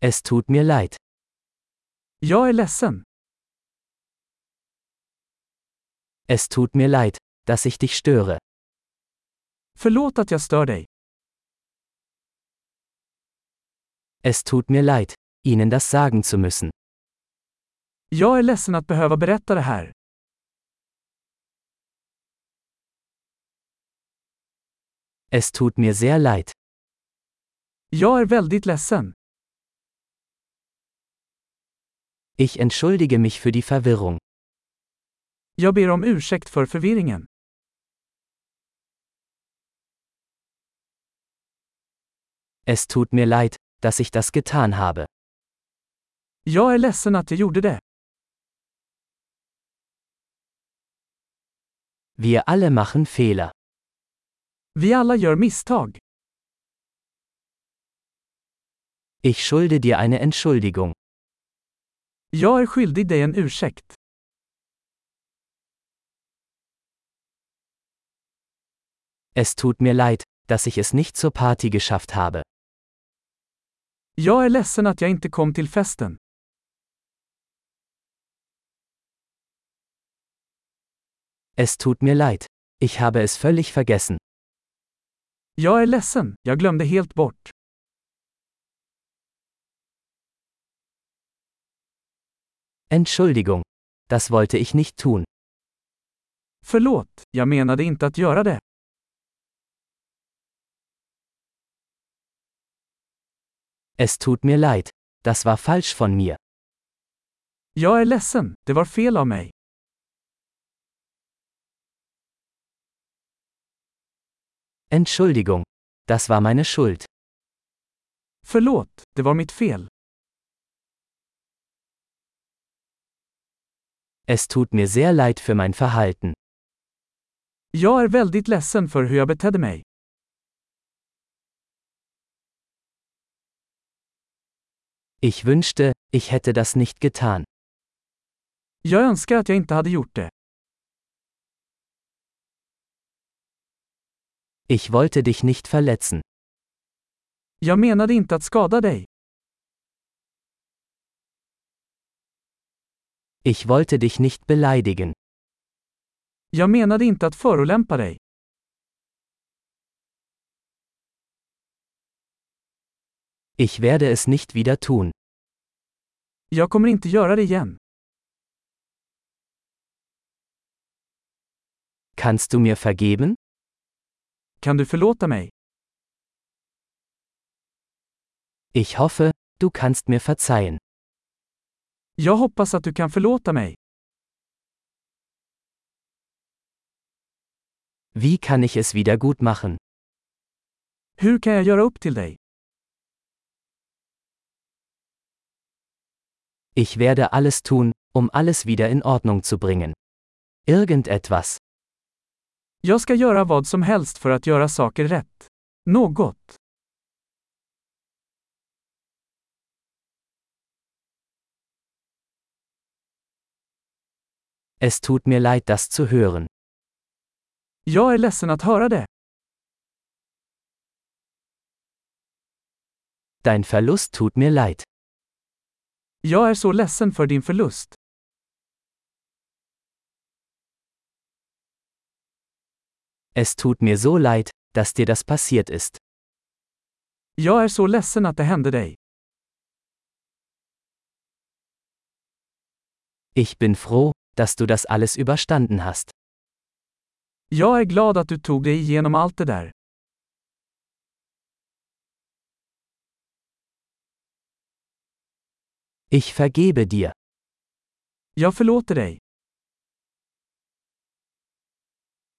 Es tut mir leid. Jag är ledsen. Es tut mir leid, dass ich dich störe. Förlåt att jag stör dig. Es tut mir leid, Ihnen das sagen zu müssen. Jag är ledsen att behöva berätta det här. Es tut mir sehr leid. Jag är väldigt ledsen. Ich entschuldige mich für die Verwirrung. Jag ber om ursäkt för förvirringen. Es tut mir leid, dass ich das getan habe. Jag är ledsen att jag gjorde det. Wir alle machen Fehler. Vi alla gör misstag. Ich schulde dir eine Entschuldigung. Jag är skyldig dig en ursäkt. Es tut mir leid, dass ich es nicht zur Party geschafft habe. Jag är ledsen att jag inte kom till festen. Es tut mir leid. Ich habe es völlig vergessen. Jag är ledsen, jag glömde helt bort. Entschuldigung. Das wollte ich nicht tun. Förlåt, jag menade inte att göra det. Es tut mir leid. Das war falsch von mir. Jag är ledsen, det var fel av mig. Entschuldigung. Das war meine Schuld. Förlåt, det var mitt fel. Es tut mir sehr leid für mein Verhalten. Jag är väldigt ledsen för hur jag betedde mig. Ich wünschte, ich hätte das nicht getan. Jag önskar att jag inte hade gjort det. Ich wollte dich nicht verletzen. Jag menade inte att skada dig. Ich wollte dich nicht beleidigen. Jag menade inte att förolämpa dig. Ich werde es nicht wieder tun. Jag kommer inte göra det igen. Kannst du mir vergeben? Kan du förlåta mig? Ich hoffe, du kannst mir verzeihen. Jag hoppas att du kan förlåta mig. Wie kann ich es wieder gut machen? Hur kan jag göra upp till dig? Ich werde alles tun, um alles wieder in Ordnung zu bringen. Irgendetwas. Jag ska göra vad som helst för att göra saker rätt. Något. Es tut mir leid, das zu hören. Jag är ledsen att höra det. Dein Verlust tut mir leid. Jag är så ledsen för din förlust. Es tut mir so leid, dass dir das passiert ist. Jag är så ledsen att det hände dig. Ich bin froh, dass du das alles überstanden hast. Jag är glad att du tog dig igenom allt det där. Ich vergebe dir. Jag förlåter dig.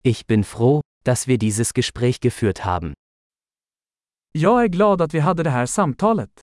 Ich bin froh, dass wir dieses Gespräch geführt haben. Jag är glad att vi hade det här samtalet.